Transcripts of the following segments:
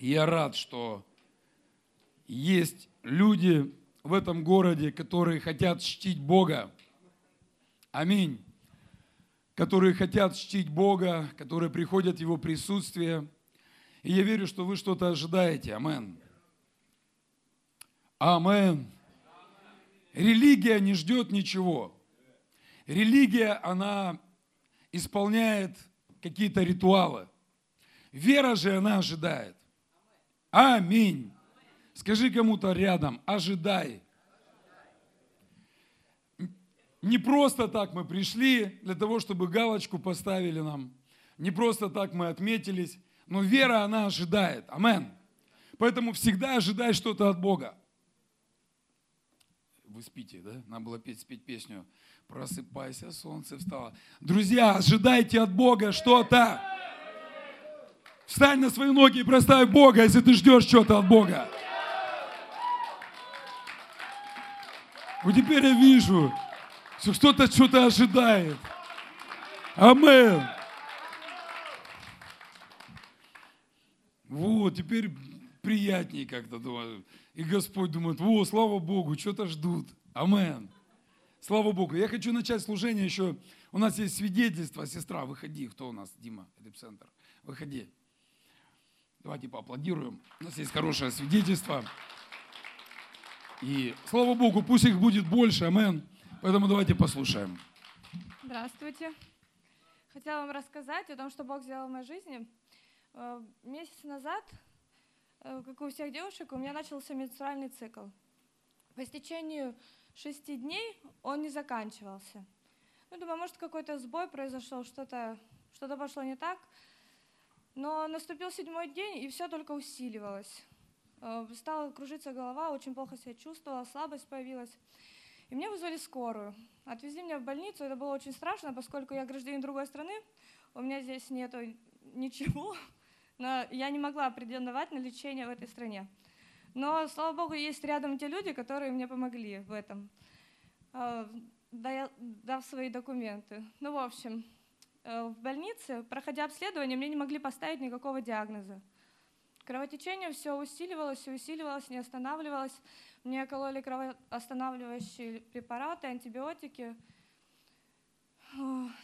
Я рад, что есть люди в этом городе, которые хотят чтить Бога. Аминь. Которые хотят чтить Бога, которые приходят в Его присутствие. И я верю, что вы что-то ожидаете. Амен. Амен. Религия не ждет ничего. Религия, она исполняет какие-то ритуалы. Вера же она ожидает. Аминь. Скажи кому-то рядом, ожидай. Не просто так мы пришли, для того, чтобы галочку поставили нам. Не просто так мы отметились, но вера, она ожидает. Амен. Поэтому всегда ожидай что-то от Бога. Вы спите, да? Надо было петь, спеть песню «Просыпайся, солнце встало». Друзья, ожидайте от Бога что-то. Встань на свои ноги и проставь Бога, если ты ждешь что-то от Бога. Вот теперь я вижу, что кто-то что-то ожидает. Амен. Вот, теперь приятнее как-то. Думаю. И Господь думает, о, слава Богу, что-то ждут. Амен. Слава Богу. Я хочу начать служение еще. У нас есть свидетельство. Сестра, выходи. Кто у нас? Дима, эпицентр. Выходи. Давайте поаплодируем. У нас есть хорошее свидетельство. И слава Богу, пусть их будет больше, амен. Поэтому давайте послушаем. Здравствуйте. Хотела вам рассказать о том, что Бог сделал в моей жизни. Э, месяц назад, э, как у всех девушек, у меня начался менструальный цикл. По истечению шести дней он не заканчивался. Ну, думаю, может, какой-то сбой произошел, что-то что пошло не так. Но наступил седьмой день, и все только усиливалось. Э, стала кружиться голова, очень плохо себя чувствовала, слабость появилась. И мне вызвали скорую. Отвезли меня в больницу, это было очень страшно, поскольку я гражданин другой страны, у меня здесь нету ничего, но я не могла претендовать на лечение в этой стране. Но, слава богу, есть рядом те люди, которые мне помогли в этом, э, дав свои документы. Ну, в общем, в больнице, проходя обследование, мне не могли поставить никакого диагноза. Кровотечение все усиливалось и усиливалось, не останавливалось. Мне кололи кровоостанавливающие препараты, антибиотики.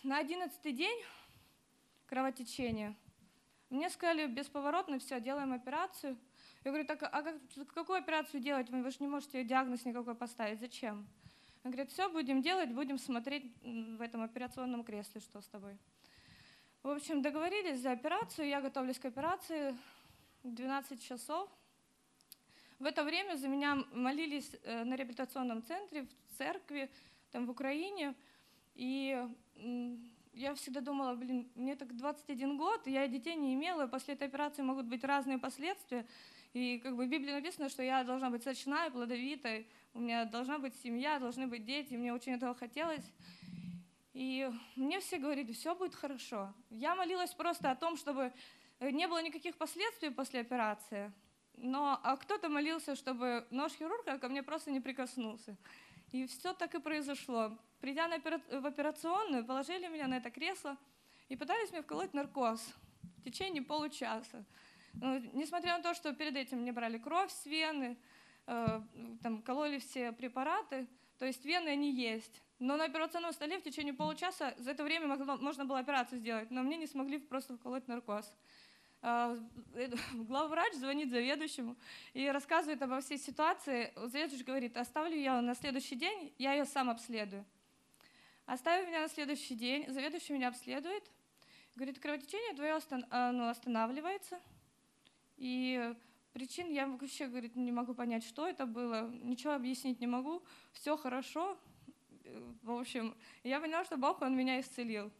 На одиннадцатый день кровотечения мне сказали бесповоротно, все, делаем операцию. Я говорю, так а как, какую операцию делать? Вы же не можете диагноз никакой поставить. Зачем? Он говорит, все, будем делать, будем смотреть в этом операционном кресле, что с тобой. В общем, договорились за операцию, я готовлюсь к операции, 12 часов. В это время за меня молились э, на реабилитационном центре, в церкви, там в Украине. И я всегда думала, блин, мне так 21 год, я детей не имела, после этой операции могут быть разные последствия. И как бы в Библии написано, что я должна быть сочная, плодовитой, у меня должна быть семья, должны быть дети, мне очень этого хотелось. И мне все говорили, все будет хорошо. Я молилась просто о том, чтобы не было никаких последствий после операции, но а кто-то молился, чтобы нож хирурга ко мне просто не прикоснулся. И все так и произошло. Придя на опера... в операционную, положили меня на это кресло и пытались мне вколоть наркоз в течение получаса. Ну, несмотря на то, что перед этим мне брали кровь с вены, там, кололи все препараты, то есть вены они есть. Но на операционном столе в течение получаса за это время можно было операцию сделать, но мне не смогли просто вколоть наркоз. А, э, главврач звонит заведующему и рассказывает обо всей ситуации. Заведующий говорит, оставлю я на следующий день, я ее сам обследую. Оставив меня на следующий день, заведующий меня обследует, говорит, кровотечение твое останавливается, и причин я вообще, говорит, не могу понять, что это было, ничего объяснить не могу, все хорошо. Э, в общем, я поняла, что Бог, Он меня исцелил.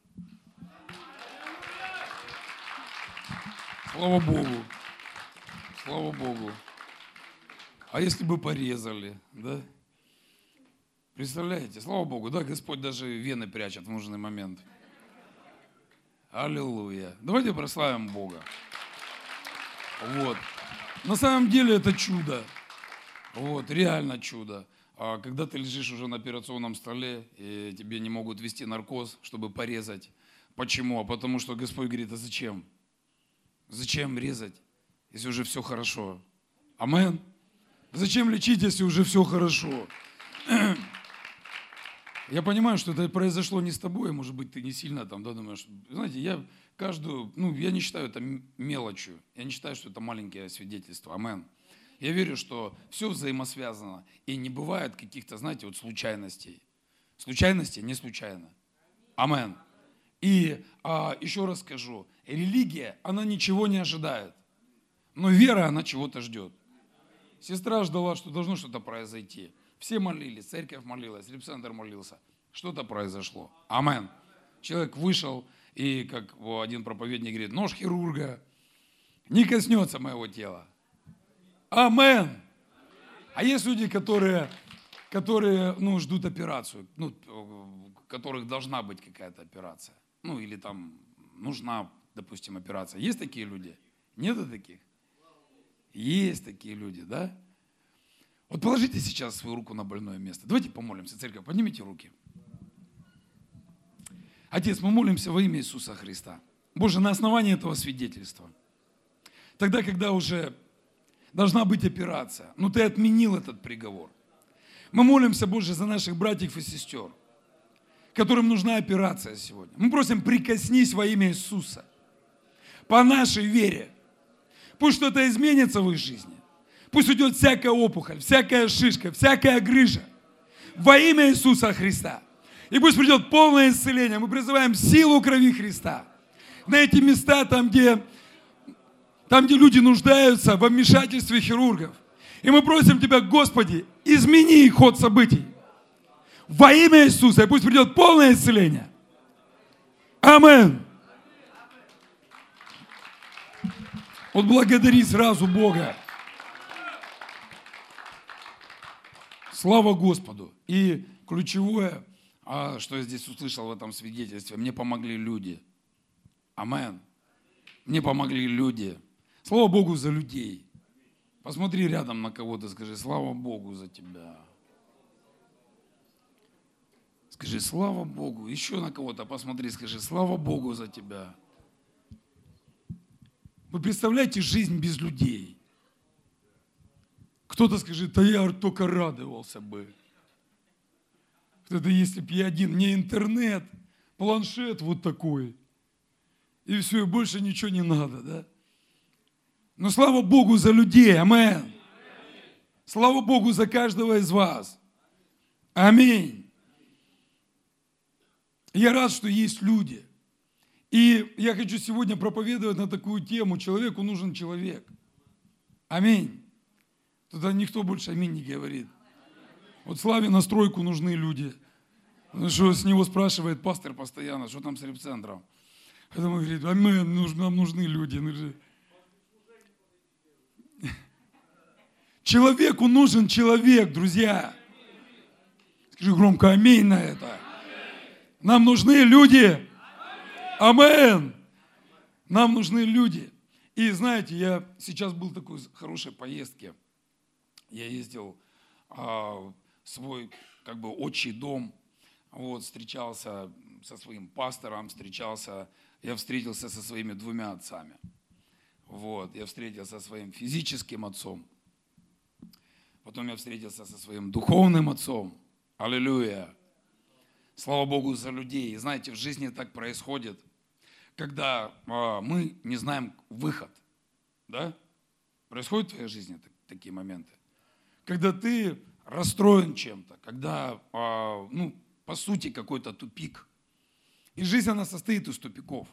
Слава Богу. Слава Богу. А если бы порезали, да? Представляете? Слава Богу, да, Господь даже вены прячет в нужный момент. Аллилуйя. Давайте прославим Бога. Вот. На самом деле это чудо. Вот, реально чудо. А когда ты лежишь уже на операционном столе, и тебе не могут ввести наркоз, чтобы порезать. Почему? А потому что Господь говорит, а зачем? Зачем резать? если уже все хорошо? Амен. Зачем лечить, если уже все хорошо? Я понимаю, что это произошло не с тобой, может быть, ты не сильно там, да, думаешь. Знаете, я каждую, ну, я не считаю это мелочью. Я не считаю, что это маленькие свидетельства. Амен. Я верю, что все взаимосвязано. И не бывает каких-то, знаете, вот случайностей. Случайности не случайно. Амен. И а, еще раз скажу, религия, она ничего не ожидает. Но вера, она чего-то ждет. Сестра ждала, что должно что-то произойти. Все молились, церковь молилась, Репцентр молился. Что-то произошло. Амен. Человек вышел, и, как один проповедник говорит, нож хирурга не коснется моего тела. Амен. А есть люди, которые, которые ну, ждут операцию, ну, которых должна быть какая-то операция. Ну, или там нужна, допустим, операция. Есть такие люди? Нету таких? Есть такие люди, да? Вот положите сейчас свою руку на больное место. Давайте помолимся, церковь, поднимите руки. Отец, мы молимся во имя Иисуса Христа. Боже, на основании этого свидетельства. Тогда, когда уже должна быть операция, но ты отменил этот приговор. Мы молимся, Боже, за наших братьев и сестер, которым нужна операция сегодня. Мы просим, прикоснись во имя Иисуса. По нашей вере. Пусть что-то изменится в их жизни. Пусть уйдет всякая опухоль, всякая шишка, всякая грыжа. Во имя Иисуса Христа. И пусть придет полное исцеление. Мы призываем силу крови Христа. На эти места, там, где, там, где люди нуждаются во вмешательстве хирургов. И мы просим Тебя, Господи, измени ход событий. Во имя Иисуса. И пусть придет полное исцеление. Амин. Вот благодари сразу Бога. Слава Господу. И ключевое, а, что я здесь услышал в этом свидетельстве, мне помогли люди. Амен. Мне помогли люди. Слава Богу за людей. Посмотри рядом на кого-то, скажи, слава Богу за тебя. Скажи, слава Богу. Еще на кого-то посмотри, скажи, слава Богу за тебя. Вы представляете жизнь без людей? Кто-то скажет, да я только радовался бы. Кто-то, если бы я один, мне интернет, планшет вот такой. И все, и больше ничего не надо, да? Но слава Богу за людей, амен. Слава Богу за каждого из вас. Аминь. Я рад, что есть люди. И я хочу сегодня проповедовать на такую тему. Человеку нужен человек. Аминь. Тогда никто больше аминь не говорит. Вот Славе на стройку нужны люди. Что с него спрашивает пастор постоянно, что там с репцентром. Поэтому говорит, аминь, нам нужны люди. Человеку нужен человек, друзья. Скажи громко аминь на это. Нам нужны люди. Амен. Нам нужны люди. И знаете, я сейчас был в такой хорошей поездке – я ездил а, в свой как бы отчий дом, вот, встречался со своим пастором, встречался, я встретился со своими двумя отцами. Вот, я встретился со своим физическим отцом, потом я встретился со своим духовным отцом. Аллилуйя. Слава Богу за людей. И знаете, в жизни так происходит, когда а, мы не знаем выход. Да? Происходят в твоей жизни такие моменты когда ты расстроен чем-то, когда, а, ну, по сути, какой-то тупик. И жизнь, она состоит из тупиков,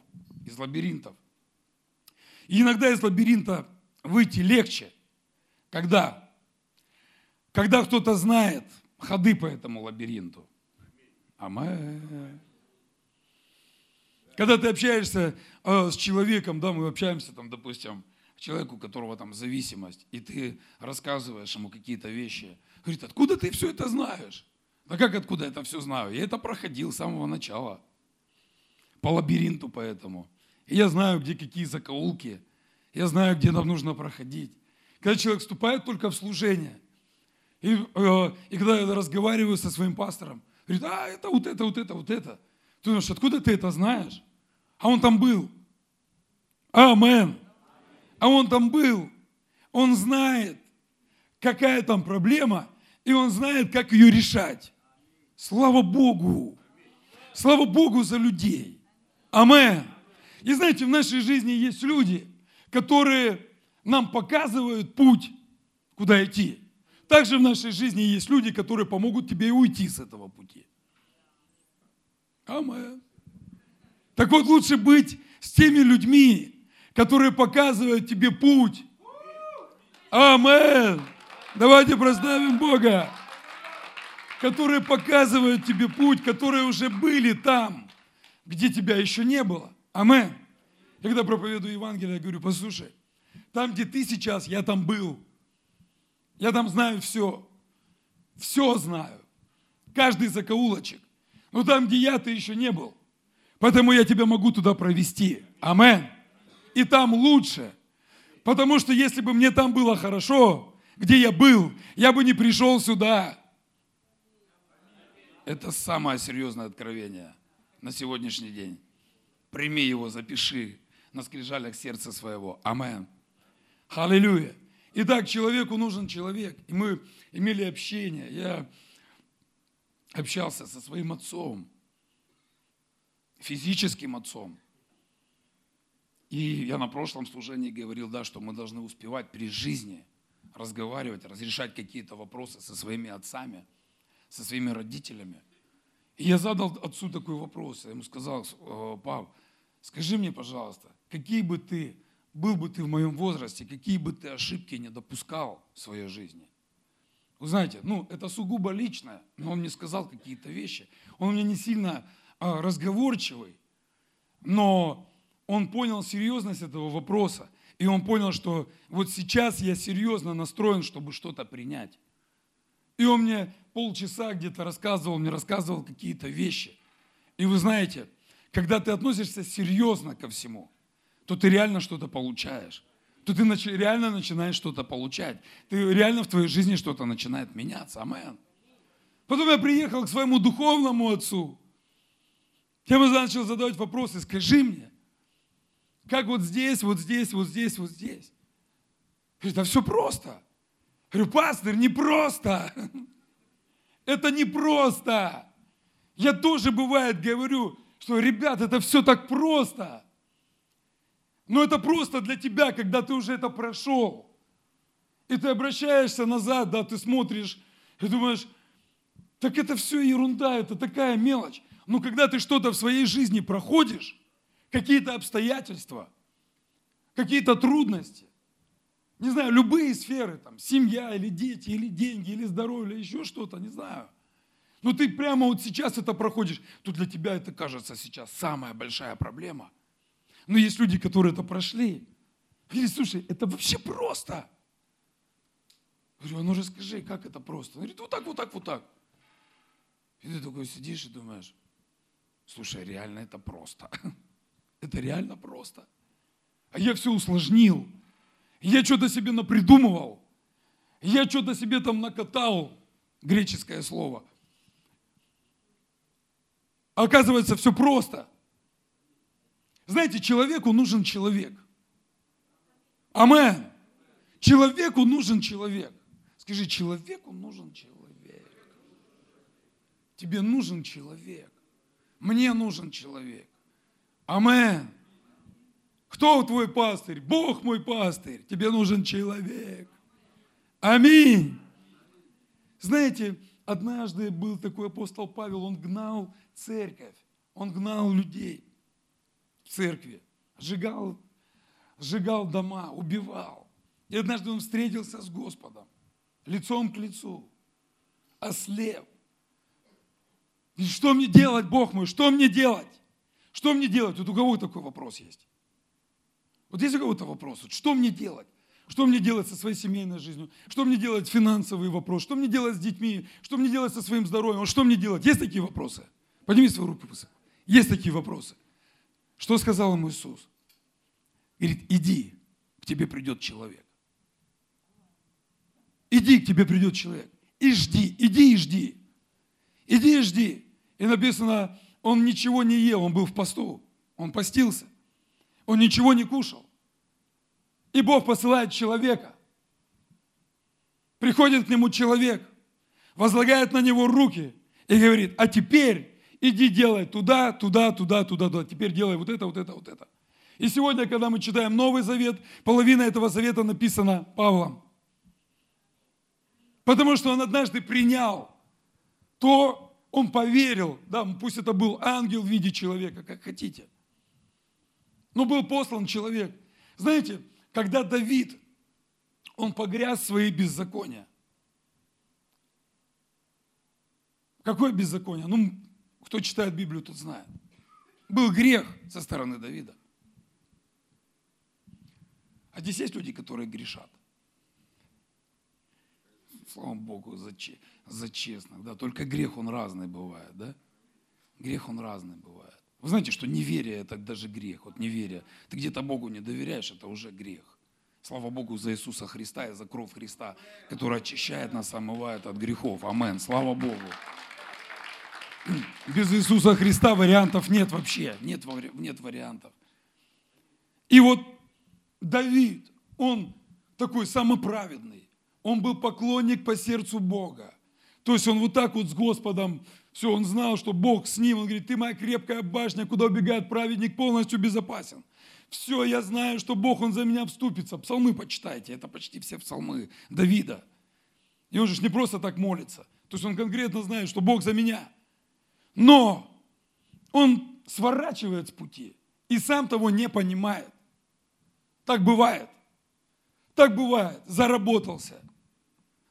из лабиринтов. И иногда из лабиринта выйти легче, когда, когда кто-то знает ходы по этому лабиринту. Амен. Когда ты общаешься э, с человеком, да, мы общаемся там, допустим, человеку, у которого там зависимость, и ты рассказываешь ему какие-то вещи. Говорит, откуда ты все это знаешь? Да как откуда это все знаю? Я это проходил с самого начала. По лабиринту поэтому. И я знаю, где какие закоулки. Я знаю, где нам нужно проходить. Когда человек вступает только в служение, и, э, и когда я разговариваю со своим пастором, говорит, а, это вот это, вот это, вот это. Ты думаешь, откуда ты это знаешь? А он там был. Амен. А он там был, он знает, какая там проблема, и он знает, как ее решать. Слава Богу! Слава Богу за людей. Амен. И знаете, в нашей жизни есть люди, которые нам показывают путь, куда идти. Также в нашей жизни есть люди, которые помогут тебе уйти с этого пути. Амен. Так вот, лучше быть с теми людьми, которые показывают тебе путь. Амен. Давайте прославим Бога, которые показывают тебе путь, которые уже были там, где тебя еще не было. Амен. Когда проповедую Евангелие, я говорю, послушай, там, где ты сейчас, я там был. Я там знаю все. Все знаю. Каждый закоулочек. Но там, где я, ты еще не был. Поэтому я тебя могу туда провести. Амен. И там лучше. Потому что если бы мне там было хорошо, где я был, я бы не пришел сюда. Это самое серьезное откровение на сегодняшний день. Прими его, запиши на скрижалях сердца своего. Амен. Аллилуйя. Итак, человеку нужен человек. И мы имели общение. Я общался со своим отцом, физическим отцом. И я на прошлом служении говорил, да, что мы должны успевать при жизни разговаривать, разрешать какие-то вопросы со своими отцами, со своими родителями. И я задал отцу такой вопрос. Я ему сказал, «Э, пап, скажи мне, пожалуйста, какие бы ты был бы ты в моем возрасте, какие бы ты ошибки не допускал в своей жизни. Вы знаете, ну, это сугубо личное, но он мне сказал какие-то вещи. Он у меня не сильно а, разговорчивый, но он понял серьезность этого вопроса. И он понял, что вот сейчас я серьезно настроен, чтобы что-то принять. И он мне полчаса где-то рассказывал, мне рассказывал какие-то вещи. И вы знаете, когда ты относишься серьезно ко всему, то ты реально что-то получаешь. То ты реально начинаешь что-то получать. Ты реально в твоей жизни что-то начинает меняться. Амен. Потом я приехал к своему духовному отцу. Я ему начал задавать вопросы. Скажи мне, как вот здесь, вот здесь, вот здесь, вот здесь? Да все просто. Я говорю, пастор, не просто. Это не просто. Я тоже бывает говорю, что, ребят, это все так просто. Но это просто для тебя, когда ты уже это прошел. И ты обращаешься назад, да, ты смотришь и думаешь, так это все ерунда, это такая мелочь. Но когда ты что-то в своей жизни проходишь, какие-то обстоятельства, какие-то трудности, не знаю, любые сферы, там, семья или дети, или деньги, или здоровье, или еще что-то, не знаю. Но ты прямо вот сейчас это проходишь, то для тебя это кажется сейчас самая большая проблема – но есть люди, которые это прошли. Говорили, слушай, это вообще просто. Я говорю, а ну расскажи, как это просто? Он говорит, вот так, вот так, вот так. И ты такой сидишь и думаешь, слушай, реально это просто. Это реально просто. А я все усложнил. Я что-то себе напридумывал. Я что-то себе там накатал. Греческое слово. Оказывается, все просто. Знаете, человеку нужен человек. Амен. Человеку нужен человек. Скажи, человеку нужен человек. Тебе нужен человек. Мне нужен человек. Амен. Кто твой пастырь? Бог мой пастырь. Тебе нужен человек. Аминь. Знаете, однажды был такой апостол Павел, он гнал церковь, он гнал людей в церкви, сжигал, сжигал дома, убивал. И однажды он встретился с Господом, лицом к лицу, ослеп. И что мне делать, Бог мой, что мне делать? Что мне делать? Вот у кого такой вопрос есть? Вот есть у кого-то вопрос, вот что мне делать? Что мне делать со своей семейной жизнью? Что мне делать финансовый вопрос? Что мне делать с детьми? Что мне делать со своим здоровьем? Что мне делать? Есть такие вопросы? Подними свою руку высоко. Есть такие вопросы. Что сказал ему Иисус? Говорит, иди, к тебе придет человек. Иди, к тебе придет человек. И жди, иди и жди. Иди и жди. И написано, он ничего не ел, он был в посту. Он постился. Он ничего не кушал. И Бог посылает человека. Приходит к нему человек, возлагает на него руки и говорит, а теперь иди делай туда, туда, туда, туда, туда. Теперь делай вот это, вот это, вот это. И сегодня, когда мы читаем Новый Завет, половина этого завета написана Павлом. Потому что он однажды принял то, он поверил, да, пусть это был ангел в виде человека, как хотите. Но был послан человек. Знаете, когда Давид, он погряз в свои беззакония. Какое беззаконие? Ну, кто читает Библию, тот знает. Был грех со стороны Давида. А здесь есть люди, которые грешат. Слава Богу, за, за честных. Да? Только грех, он разный бывает. Да? Грех, он разный бывает. Вы знаете, что неверие – это даже грех. Вот неверие. Ты где-то Богу не доверяешь, это уже грех. Слава Богу за Иисуса Христа и за кровь Христа, которая очищает нас, омывает от грехов. Амен. Слава Богу. Без Иисуса Христа вариантов нет вообще. Нет, нет вариантов. И вот Давид, он такой самоправедный. Он был поклонник по сердцу Бога. То есть он вот так вот с Господом, все, он знал, что Бог с ним. Он говорит, ты моя крепкая башня, куда убегает праведник, полностью безопасен. Все, я знаю, что Бог, Он за меня вступится. Псалмы почитайте, это почти все псалмы Давида. И он же не просто так молится. То есть он конкретно знает, что Бог за меня. Но он сворачивает с пути и сам того не понимает. Так бывает. Так бывает. Заработался.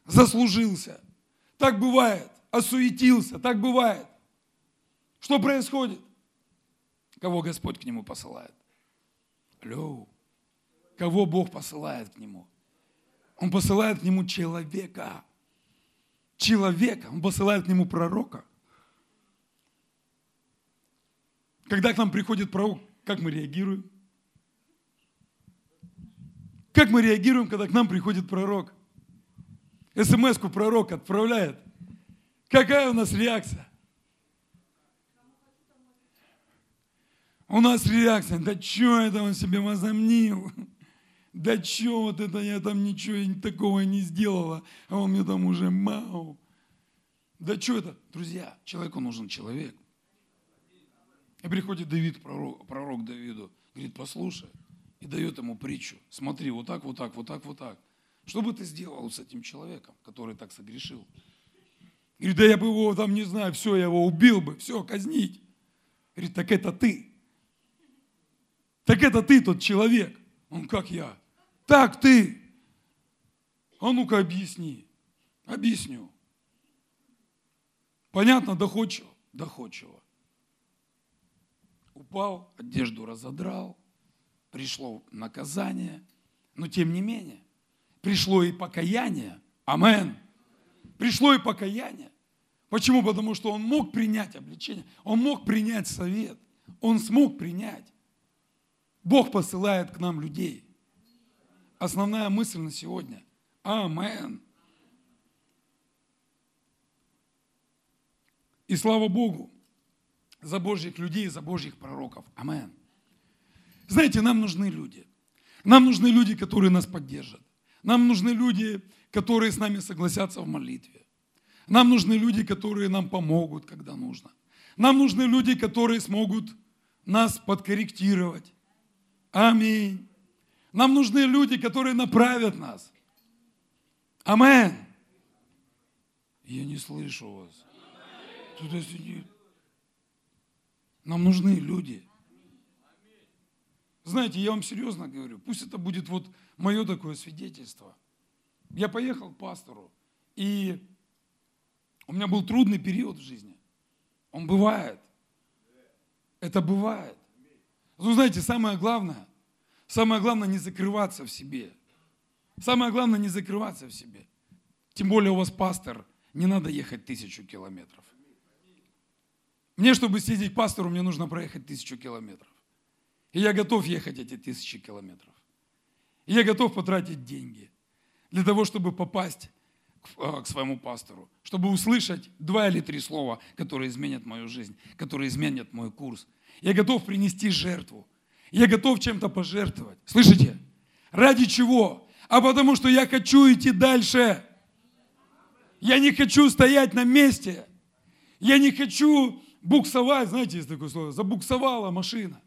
Заслужился. Так бывает. Осуетился. Так бывает. Что происходит? Кого Господь к нему посылает? Алло. Кого Бог посылает к нему? Он посылает к нему человека. Человека. Он посылает к нему пророка. Когда к нам приходит пророк, как мы реагируем? Как мы реагируем, когда к нам приходит пророк? СМС-ку пророк отправляет. Какая у нас реакция? У нас реакция, да что это он себе возомнил? Да что вот это я там ничего такого не сделала, а он мне там уже мау. Да что это? Друзья, человеку нужен человек. И приходит Давид, пророк, пророк Давиду, говорит, послушай, и дает ему притчу. Смотри, вот так, вот так, вот так, вот так. Что бы ты сделал с этим человеком, который так согрешил? Говорит, да я бы его там, не знаю, все, я его убил бы, все, казнить. Говорит, так это ты. Так это ты тот человек. Он как я. Так ты. А ну-ка объясни. Объясню. Понятно, доходчиво? Доходчиво. Упал, одежду разодрал, пришло наказание, но тем не менее, пришло и покаяние. Амен. Пришло и покаяние. Почему? Потому что он мог принять обличение, он мог принять совет, он смог принять. Бог посылает к нам людей. Основная мысль на сегодня. Амен. И слава Богу за Божьих людей, за Божьих пророков. Амен. Знаете, нам нужны люди. Нам нужны люди, которые нас поддержат. Нам нужны люди, которые с нами согласятся в молитве. Нам нужны люди, которые нам помогут, когда нужно. Нам нужны люди, которые смогут нас подкорректировать. Аминь. Нам нужны люди, которые направят нас. Амен. Я не слышу вас. Кто-то сидит. Нам нужны люди. Знаете, я вам серьезно говорю, пусть это будет вот мое такое свидетельство. Я поехал к пастору, и у меня был трудный период в жизни. Он бывает. Это бывает. Ну, знаете, самое главное, самое главное не закрываться в себе. Самое главное не закрываться в себе. Тем более у вас пастор, не надо ехать тысячу километров. Мне, чтобы съездить к пастору, мне нужно проехать тысячу километров. И я готов ехать эти тысячи километров. Я готов потратить деньги для того, чтобы попасть к, а, к своему пастору, чтобы услышать два или три слова, которые изменят мою жизнь, которые изменят мой курс. Я готов принести жертву. Я готов чем-то пожертвовать. Слышите? Ради чего? А потому что я хочу идти дальше. Я не хочу стоять на месте. Я не хочу буксовать, знаете, есть такое слово, забуксовала машина.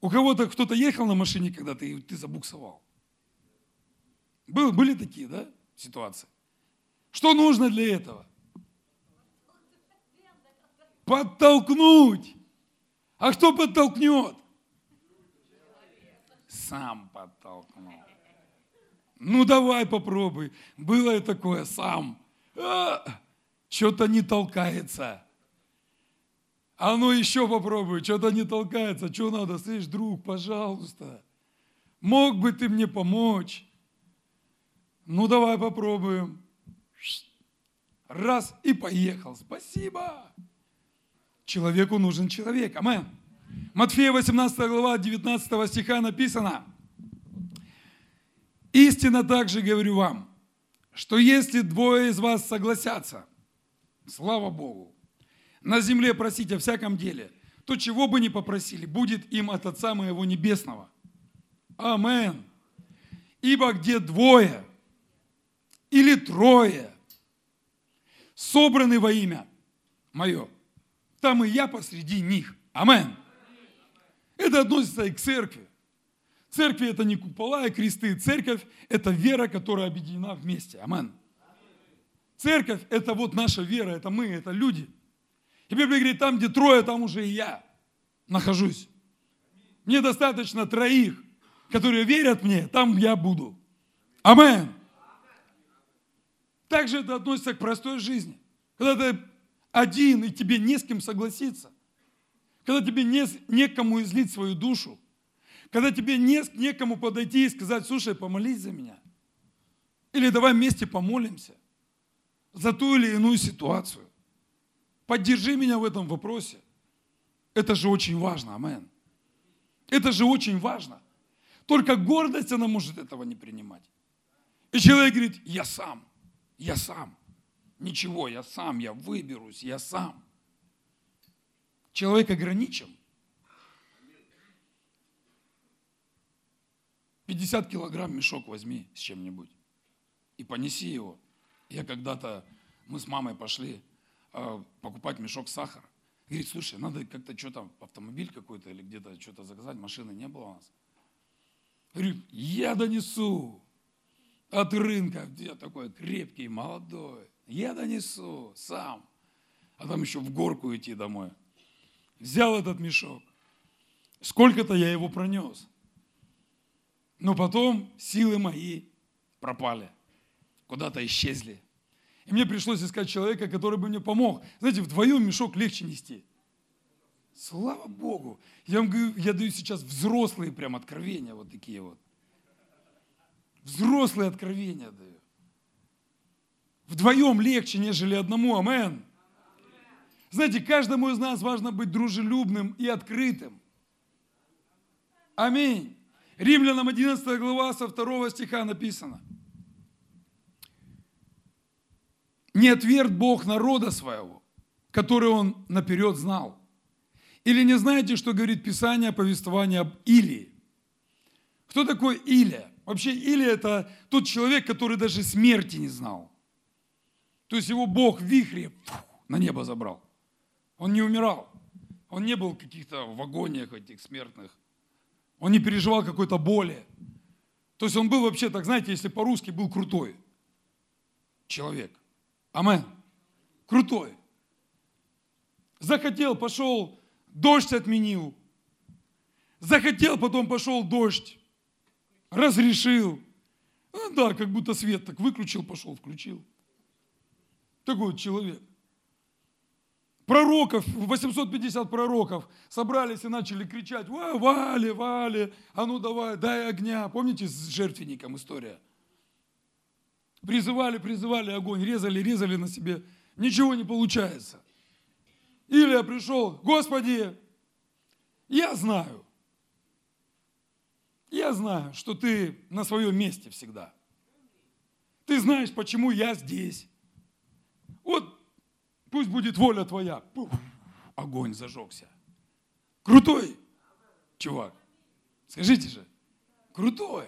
У кого-то кто-то ехал на машине когда-то, и ты забуксовал. Был, были такие, да, ситуации? Что нужно для этого? Подтолкнуть. А кто подтолкнет? Сам подтолкнул. Ну давай попробуй. Было и такое сам. А, что-то не толкается. А ну еще попробуй, что-то не толкается. Что надо? Слышь, друг, пожалуйста. Мог бы ты мне помочь? Ну давай попробуем. Раз и поехал. Спасибо. Человеку нужен человек. Амен. Матфея 18 глава 19 стиха написано. Истинно также говорю вам, что если двое из вас согласятся, слава Богу, на земле просить о всяком деле, то чего бы ни попросили, будет им от Отца моего Небесного. Амен. Ибо где двое или трое собраны во имя мое, там и я посреди них. Амен. Это относится и к церкви. Церкви это не купола и кресты. Церковь это вера, которая объединена вместе. Амен. Церковь это вот наша вера, это мы, это люди. И Библия говорит, там, где трое, там уже и я нахожусь. Мне достаточно троих, которые верят мне, там я буду. Амен. Также это относится к простой жизни. Когда ты один, и тебе не с кем согласиться. Когда тебе не, некому излить свою душу. Когда тебе не, некому подойти и сказать, слушай, помолись за меня. Или давай вместе помолимся за ту или иную ситуацию. Поддержи меня в этом вопросе. Это же очень важно, амен. Это же очень важно. Только гордость, она может этого не принимать. И человек говорит, я сам, я сам. Ничего, я сам, я выберусь, я сам. Человек ограничен. 50 килограмм мешок возьми с чем-нибудь и понеси его. Я когда-то, мы с мамой пошли покупать мешок сахара. Говорит, слушай, надо как-то что-то, автомобиль какой-то или где-то что-то заказать, машины не было у нас. Говорю, я донесу от рынка, я такой крепкий, молодой. Я донесу сам. А там еще в горку идти домой. Взял этот мешок. Сколько-то я его пронес. Но потом силы мои пропали. Куда-то исчезли. И мне пришлось искать человека, который бы мне помог. Знаете, вдвоем мешок легче нести. Слава Богу. Я вам говорю, я даю сейчас взрослые прям откровения, вот такие вот. Взрослые откровения даю. Вдвоем легче, нежели одному. Амен. Знаете, каждому из нас важно быть дружелюбным и открытым. Аминь. Римлянам 11 глава со 2 стиха написано. Не отверг Бог народа своего, который он наперед знал. Или не знаете, что говорит Писание о повествовании об Илии? Кто такой Илия? Вообще Илия это тот человек, который даже смерти не знал. То есть его Бог в вихре фух, на небо забрал. Он не умирал. Он не был в каких-то в агониях этих смертных. Он не переживал какой-то боли. То есть он был вообще, так знаете, если по-русски, был крутой человек. Амен. Крутой. Захотел, пошел, дождь отменил. Захотел, потом пошел дождь. Разрешил. Ну, да, как будто свет так выключил, пошел, включил. Такой вот человек. Пророков, 850 пророков собрались и начали кричать, Вали, Вали, а ну давай, дай огня. Помните с жертвенником история? Призывали, призывали огонь, резали, резали на себе. Ничего не получается. Илия пришел, Господи, я знаю, я знаю, что ты на своем месте всегда. Ты знаешь, почему я здесь. Вот пусть будет воля твоя. Пух, огонь зажегся. Крутой чувак. Скажите же. Крутой.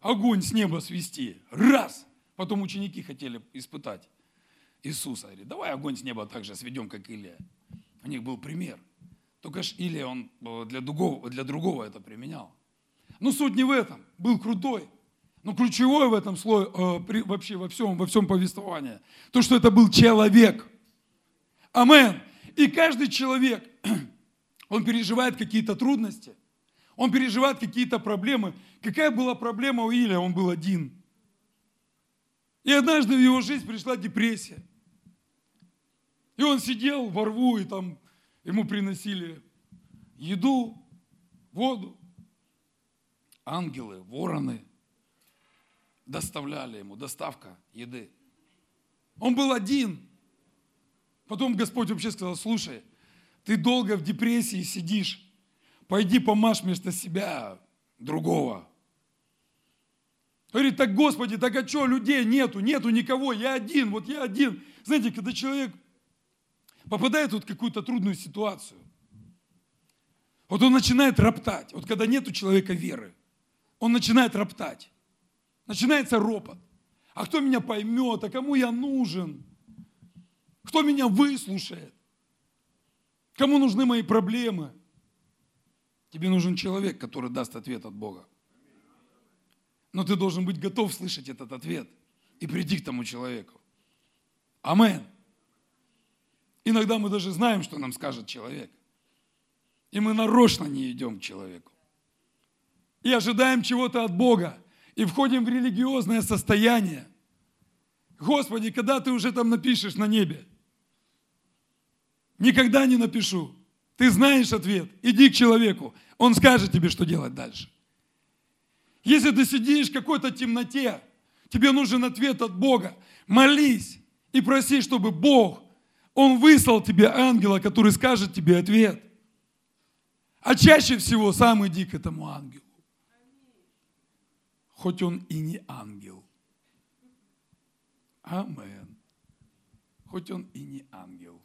Огонь с неба свести. Раз. Потом ученики хотели испытать Иисуса. Говорит, давай огонь с неба так же сведем, как Илия. У них был пример. Только ж Илия, он э, для другого, для другого это применял. Но суть не в этом. Был крутой. Но ключевое в этом слое, э, при, вообще во всем, во всем повествовании, то, что это был человек. Амен. И каждый человек, он переживает какие-то трудности, он переживает какие-то проблемы. Какая была проблема у Илия? Он был один. И однажды в его жизнь пришла депрессия. И он сидел во рву, и там ему приносили еду, воду. Ангелы, вороны доставляли ему, доставка еды. Он был один. Потом Господь вообще сказал, слушай, ты долго в депрессии сидишь, пойди помажь вместо себя другого. Говорит, так, Господи, так а что, людей нету, нету никого, я один, вот я один. Знаете, когда человек попадает вот в какую-то трудную ситуацию, вот он начинает роптать, вот когда нет у человека веры, он начинает роптать, начинается ропот. А кто меня поймет, а кому я нужен? Кто меня выслушает? Кому нужны мои проблемы? Тебе нужен человек, который даст ответ от Бога. Но ты должен быть готов слышать этот ответ и прийти к тому человеку. Амен. Иногда мы даже знаем, что нам скажет человек. И мы нарочно не идем к человеку. И ожидаем чего-то от Бога. И входим в религиозное состояние. Господи, когда ты уже там напишешь на небе? Никогда не напишу. Ты знаешь ответ. Иди к человеку. Он скажет тебе, что делать дальше. Если ты сидишь в какой-то темноте, тебе нужен ответ от Бога. Молись и проси, чтобы Бог, Он выслал тебе ангела, который скажет тебе ответ. А чаще всего сам иди к этому ангелу. Хоть он и не ангел. Амен. Хоть он и не ангел.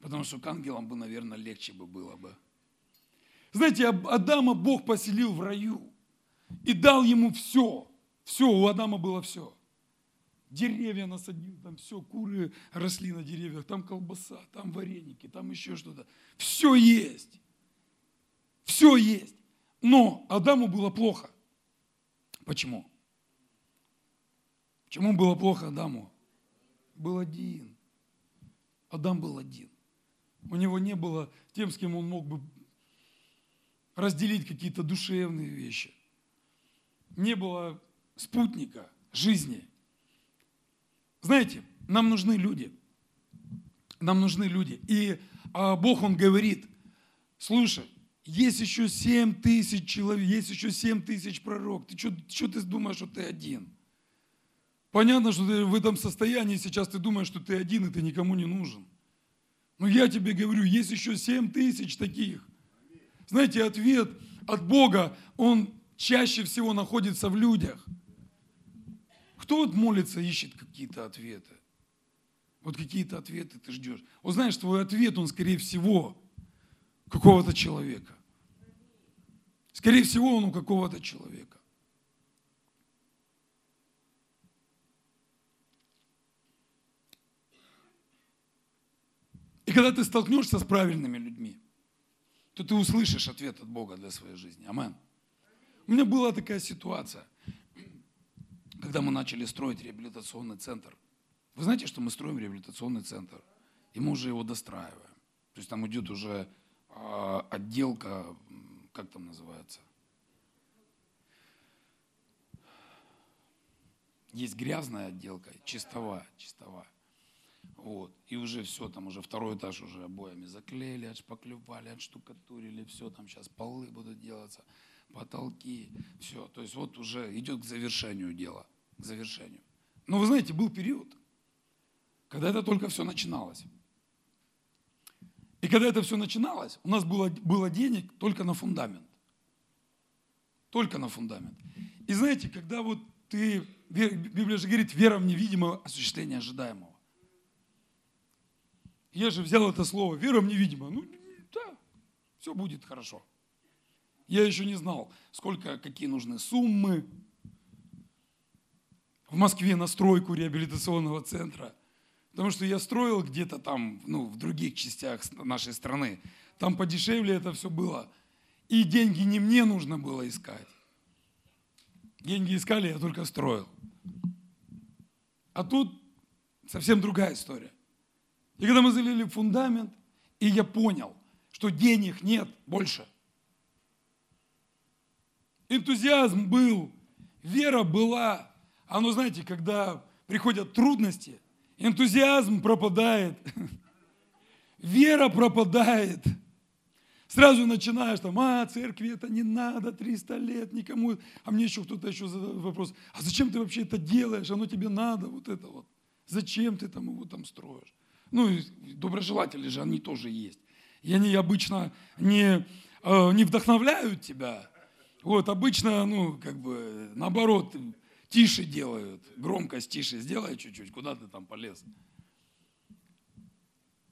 Потому что к ангелам бы, наверное, легче бы было бы. Знаете, Адама Бог поселил в раю и дал ему все. Все, у Адама было все. Деревья насадил, там все, куры росли на деревьях, там колбаса, там вареники, там еще что-то. Все есть. Все есть. Но Адаму было плохо. Почему? Почему было плохо Адаму? Был один. Адам был один. У него не было тем, с кем он мог бы разделить какие-то душевные вещи. Не было спутника жизни. Знаете, нам нужны люди. Нам нужны люди. И а, Бог, Он говорит, слушай, есть еще семь тысяч человек, есть еще семь тысяч пророк. Ты что, ты думаешь, что ты один? Понятно, что ты в этом состоянии сейчас ты думаешь, что ты один, и ты никому не нужен. Но я тебе говорю, есть еще семь тысяч таких. Знаете, ответ от Бога, он чаще всего находится в людях. Кто вот молится, ищет какие-то ответы? Вот какие-то ответы ты ждешь. Вот знаешь, твой ответ, он скорее всего какого-то человека. Скорее всего, он у какого-то человека. И когда ты столкнешься с правильными людьми, то ты услышишь ответ от Бога для своей жизни. Амен. У меня была такая ситуация, когда мы начали строить реабилитационный центр. Вы знаете, что мы строим реабилитационный центр, и мы уже его достраиваем. То есть там идет уже э, отделка, как там называется? Есть грязная отделка, чистовая, чистовая. Вот. И уже все, там уже второй этаж уже обоями заклеили, отшпаклевали, отштукатурили, все, там сейчас полы будут делаться, потолки, все. То есть вот уже идет к завершению дела, к завершению. Но вы знаете, был период, когда это только все начиналось. И когда это все начиналось, у нас было, было денег только на фундамент. Только на фундамент. И знаете, когда вот ты, Библия же говорит, вера в невидимое осуществление ожидаемого. Я же взял это слово, вера в невидимое. Ну, да, все будет хорошо. Я еще не знал, сколько, какие нужны суммы. В Москве на стройку реабилитационного центра. Потому что я строил где-то там, ну, в других частях нашей страны. Там подешевле это все было. И деньги не мне нужно было искать. Деньги искали, я только строил. А тут совсем другая история. И когда мы залили фундамент, и я понял, что денег нет больше. Энтузиазм был, вера была. А ну знаете, когда приходят трудности, энтузиазм пропадает, вера пропадает. Сразу начинаешь там, а, церкви это не надо, 300 лет, никому. А мне еще кто-то еще задает вопрос, а зачем ты вообще это делаешь, оно тебе надо, вот это вот. Зачем ты там его там строишь? Ну, доброжелатели же, они тоже есть. И они обычно не, э, не вдохновляют тебя. Вот, обычно, ну, как бы, наоборот, тише делают, громкость тише сделай чуть-чуть, куда ты там полез.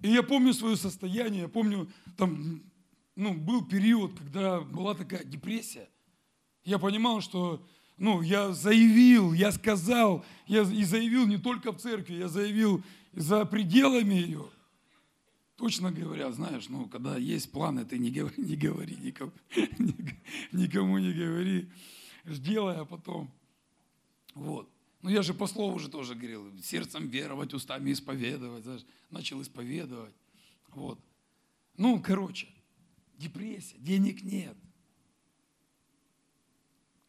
И я помню свое состояние, я помню, там ну, был период, когда была такая депрессия. Я понимал, что ну, я заявил, я сказал, я и заявил не только в церкви, я заявил за пределами ее. Точно говоря, знаешь, ну, когда есть планы, ты не говори, не говори никому, никому не говори, сделай, а потом. Вот. Ну, я же по слову же тоже говорил, сердцем веровать, устами исповедовать, знаешь, начал исповедовать. Вот. Ну, короче, депрессия, денег нет.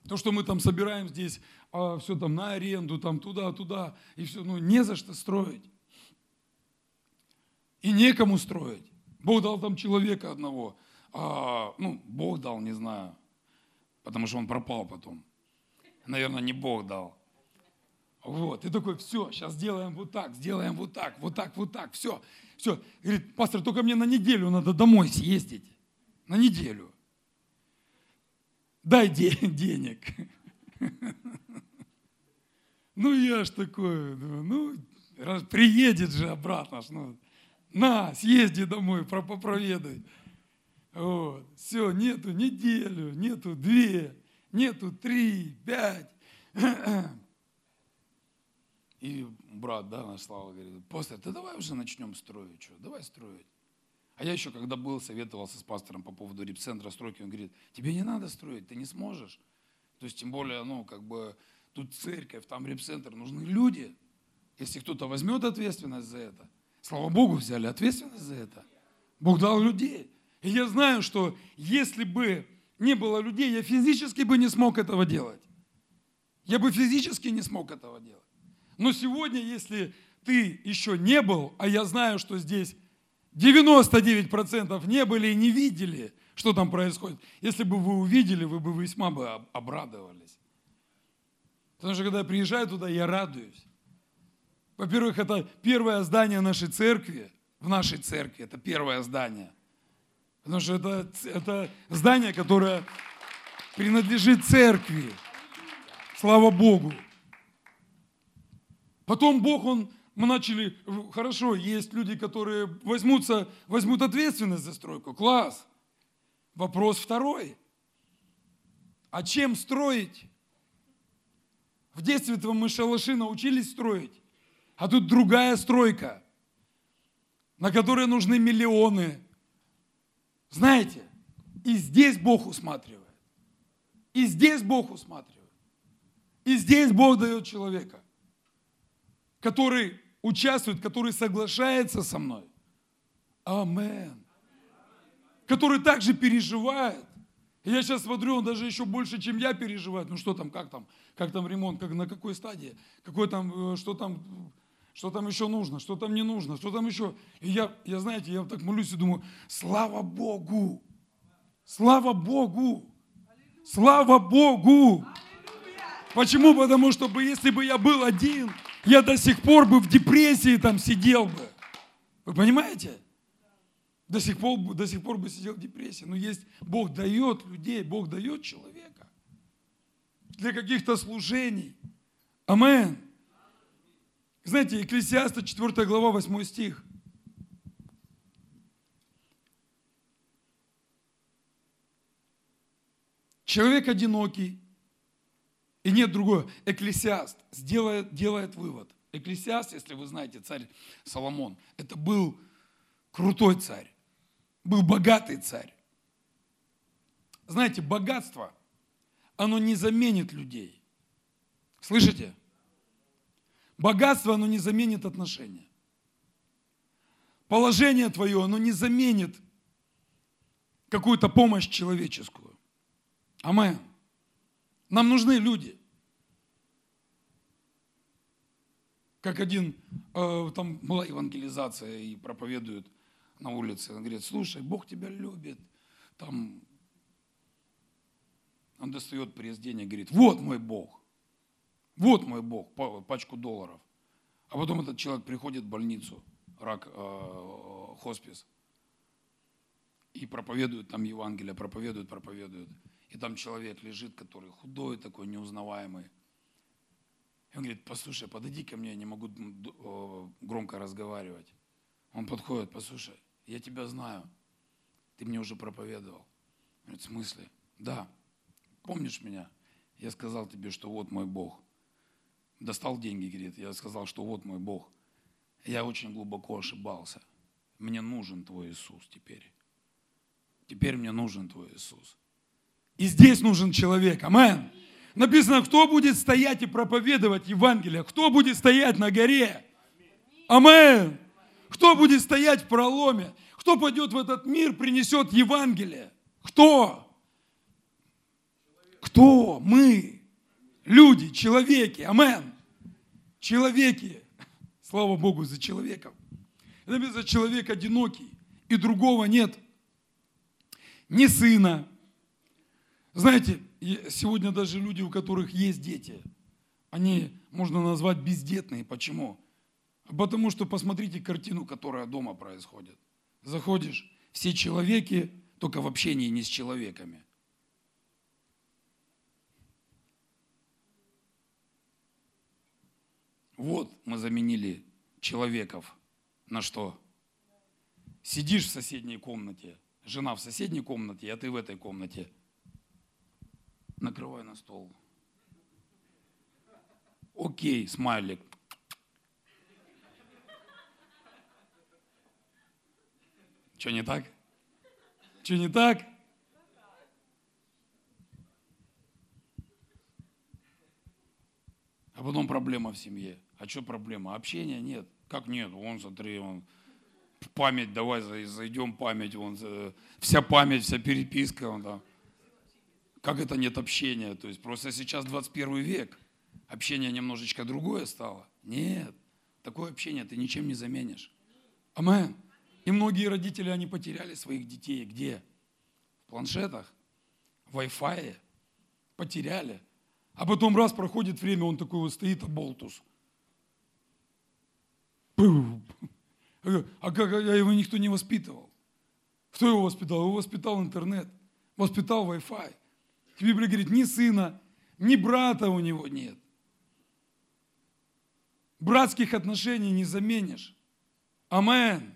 То, что мы там собираем здесь, а, все там на аренду, там туда-туда, и все, ну не за что строить. И некому строить. Бог дал там человека одного. А, ну, Бог дал, не знаю, потому что он пропал потом. Наверное, не Бог дал. Вот, и такой, все, сейчас сделаем вот так, сделаем вот так, вот так, вот так, все, все. Говорит, пастор, только мне на неделю надо домой съездить на неделю. Дай денег. Ну, я ж такой, ну, приедет же обратно, ну, на, съезди домой, попроведай. Вот. Все, нету неделю, нету две, нету три, пять. И брат, да, наш Слава говорит, пастор, да давай уже начнем строить, что, давай строить. А я еще, когда был, советовался с пастором по поводу репцентра стройки, он говорит, тебе не надо строить, ты не сможешь. То есть, тем более, ну, как бы, тут церковь, там репцентр, нужны люди. Если кто-то возьмет ответственность за это, слава Богу, взяли ответственность за это. Бог дал людей. И я знаю, что если бы не было людей, я физически бы не смог этого делать. Я бы физически не смог этого делать. Но сегодня, если ты еще не был, а я знаю, что здесь 99% не были и не видели, что там происходит. Если бы вы увидели, вы бы весьма бы обрадовались. Потому что когда я приезжаю туда, я радуюсь. Во-первых, это первое здание нашей церкви, в нашей церкви, это первое здание. Потому что это, это здание, которое принадлежит церкви. Слава Богу. Потом Бог, Он мы начали, хорошо, есть люди, которые возьмутся, возьмут ответственность за стройку. Класс. Вопрос второй. А чем строить? В детстве-то мы шалаши научились строить. А тут другая стройка, на которой нужны миллионы. Знаете, и здесь Бог усматривает. И здесь Бог усматривает. И здесь Бог дает человека, который участвует, который соглашается со мной. Амен. Который также переживает. я сейчас смотрю, он даже еще больше, чем я переживает. Ну что там, как там, как там ремонт, как, на какой стадии, какой там, э, что там, что там еще нужно, что там не нужно, что там еще. И я, я знаете, я так молюсь и думаю, слава Богу, слава Богу, слава Богу. Почему? Потому что если бы я был один, я до сих пор бы в депрессии там сидел бы. Вы понимаете? До сих пор, до сих пор бы сидел в депрессии. Но есть, Бог дает людей, Бог дает человека для каких-то служений. Амен. Знаете, Екклесиаста 4 глава, 8 стих. Человек одинокий, и нет другого. Экклесиаст сделает, делает вывод. Экклесиаст, если вы знаете, царь Соломон, это был крутой царь, был богатый царь. Знаете, богатство, оно не заменит людей. Слышите? Богатство, оно не заменит отношения. Положение твое, оно не заменит какую-то помощь человеческую. Амен. Нам нужны люди. Как один, э, там была евангелизация и проповедует на улице. Он говорит, слушай, Бог тебя любит. Там он достает пресс денег, говорит, вот мой Бог. Вот мой Бог, пачку долларов. А потом этот человек приходит в больницу, рак, э, хоспис, и проповедует там Евангелие, проповедует, проповедует. И там человек лежит, который худой такой, неузнаваемый. И он говорит, послушай, подойди ко мне, я не могу громко разговаривать. Он подходит, послушай, я тебя знаю, ты мне уже проповедовал. Он говорит, в смысле? Да. Помнишь меня? Я сказал тебе, что вот мой Бог. Достал деньги, говорит, я сказал, что вот мой Бог. Я очень глубоко ошибался. Мне нужен твой Иисус теперь. Теперь мне нужен твой Иисус. И здесь нужен человек. Амен. Написано, кто будет стоять и проповедовать Евангелие? Кто будет стоять на горе? Амен. Кто будет стоять в проломе? Кто пойдет в этот мир, принесет Евангелие? Кто? Кто? Мы. Люди, человеки. Амен. Человеки. Слава Богу за человеком. За человек одинокий, и другого нет. Ни сына, знаете, сегодня даже люди, у которых есть дети, они можно назвать бездетные. Почему? Потому что посмотрите картину, которая дома происходит. Заходишь, все человеки, только в общении не с человеками. Вот мы заменили человеков на что? Сидишь в соседней комнате, жена в соседней комнате, а ты в этой комнате – накрывай на стол. Окей, смайлик. Что не так? Что не так? А потом проблема в семье. А что проблема? Общения нет. Как нет? Он, смотри, он память, давай зайдем, память, он, э, вся память, вся переписка, он там. Как это нет общения? То есть просто сейчас 21 век, общение немножечко другое стало. Нет, такое общение ты ничем не заменишь. Амен. И многие родители, они потеряли своих детей. Где? В планшетах, в Wi-Fi. Потеряли. А потом раз проходит время, он такой вот стоит, а болтус. А как я его никто не воспитывал? Кто его воспитал? Его воспитал интернет, воспитал Wi-Fi. Библия говорит, ни сына, ни брата у него нет. Братских отношений не заменишь. Амен.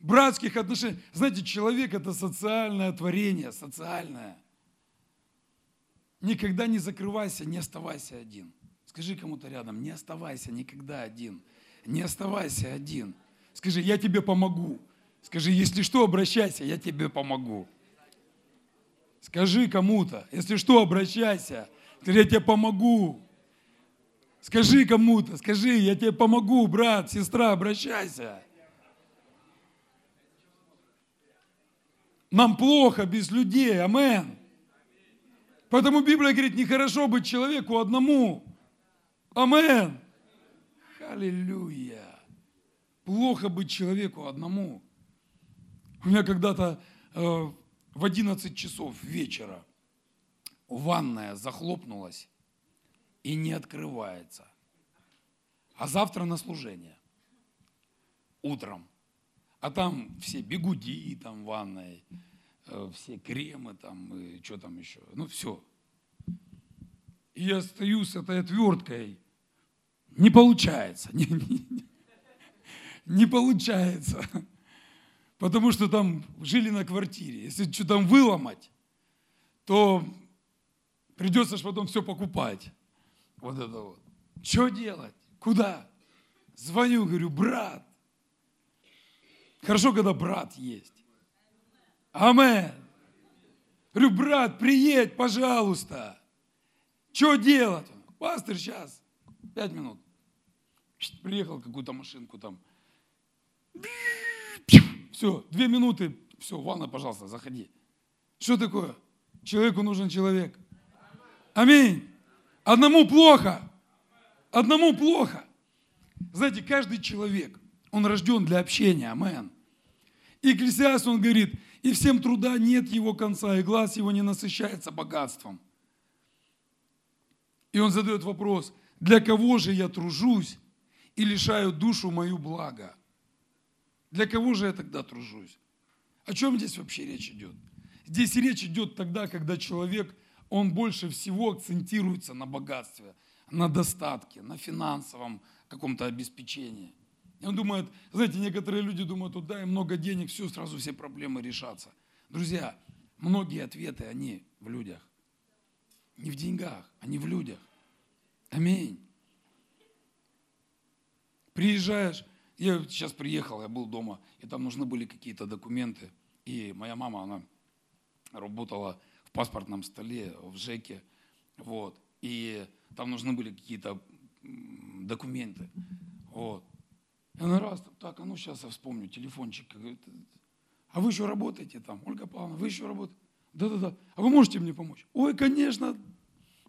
Братских отношений. Знаете, человек это социальное творение, социальное. Никогда не закрывайся, не оставайся один. Скажи кому-то рядом, не оставайся никогда один. Не оставайся один. Скажи, я тебе помогу. Скажи, если что, обращайся, я тебе помогу. Скажи кому-то, если что, обращайся. Я тебе помогу. Скажи кому-то, скажи, я тебе помогу, брат, сестра, обращайся. Нам плохо без людей, амен. Поэтому Библия говорит, нехорошо быть человеку одному. Амен. Аллилуйя. Плохо быть человеку одному. У меня когда-то э, в 11 часов вечера ванная захлопнулась и не открывается. А завтра на служение. Утром. А там все бегуди там ванной, э, все кремы там, и что там еще. Ну, все. И я стою с этой отверткой. Не получается. Не, не, не получается. Потому что там жили на квартире. Если что там выломать, то придется же потом все покупать. Вот это вот. Что делать? Куда? Звоню, говорю, брат. Хорошо, когда брат есть. Амен. Говорю, брат, приедь, пожалуйста. Что делать? Пастор, сейчас. Пять минут. Приехал какую-то машинку там. Все, две минуты. Все, ванна, пожалуйста, заходи. Что такое? Человеку нужен человек. Аминь. Одному плохо. Одному плохо. Знаете, каждый человек, он рожден для общения. Амен. И Экклесиаст, он говорит, и всем труда нет его конца, и глаз его не насыщается богатством. И он задает вопрос, для кого же я тружусь и лишаю душу мою блага? Для кого же я тогда тружусь? О чем здесь вообще речь идет? Здесь речь идет тогда, когда человек, он больше всего акцентируется на богатстве, на достатке, на финансовом каком-то обеспечении. И он думает, знаете, некоторые люди думают, вот дай много денег, все, сразу все проблемы решатся. Друзья, многие ответы, они в людях. Не в деньгах, они в людях. Аминь. Приезжаешь, я сейчас приехал, я был дома, и там нужны были какие-то документы. И моя мама, она работала в паспортном столе в ЖЭКе, вот. И там нужны были какие-то документы, вот. И она раз, так, а ну сейчас я вспомню, телефончик. А вы еще работаете там, Ольга Павловна, вы еще работаете? Да-да-да. А вы можете мне помочь? Ой, конечно,